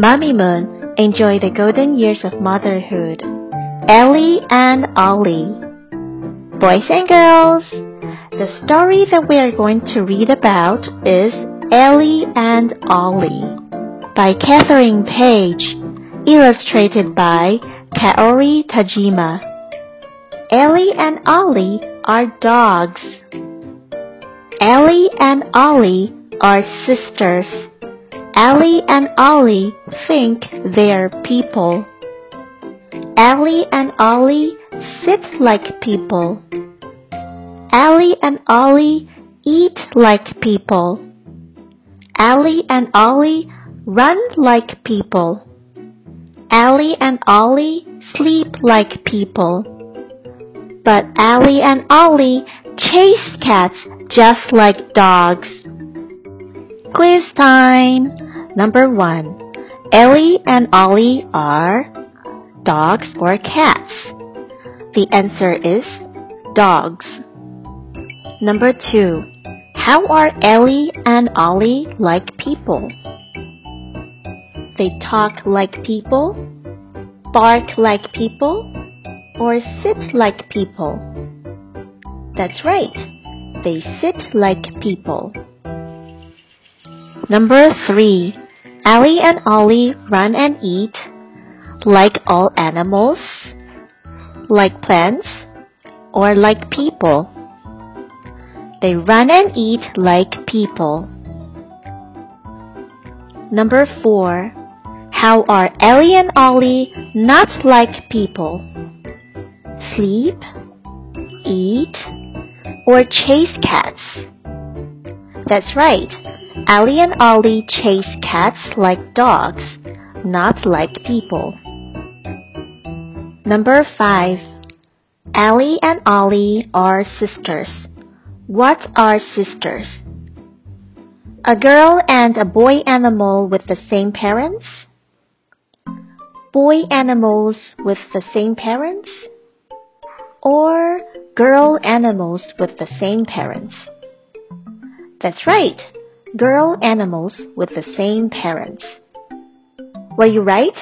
Mamimoon enjoy the golden years of motherhood. Allie and Ollie. Boys and girls, the story that we are going to read about is Allie and Ollie by Katherine Page, illustrated by Kaori Tajima. Allie and Ollie are dogs. Allie and Ollie are sisters. Allie and Ollie think they're people. Allie and Ollie sit like people. Allie and Ollie eat like people. Allie and Ollie run like people. Allie and Ollie sleep like people. But Allie and Ollie chase cats just like dogs. Quiz time! Number one. Allie and Ollie are dogs or cats? The answer is dogs. Number two. How are Allie and Ollie like people? They talk like people, bark like people, or sit like people. That's right. They sit like people. Number three. Allie and Ollie run and eat like all animals, like plants, or like people. They run and eat like people. Number four. How are Allie and Ollie not like people? Sleep, eat, or chase cats? That's right. Allie and Ollie chase cats like dogs, not like people. Number 5. Allie and Ollie are sisters. What are sisters? A girl and a boy animal with the same parents? Boy animals with the same parents? Or girl animals with the same parents? That's right girl animals with the same parents. Were you right?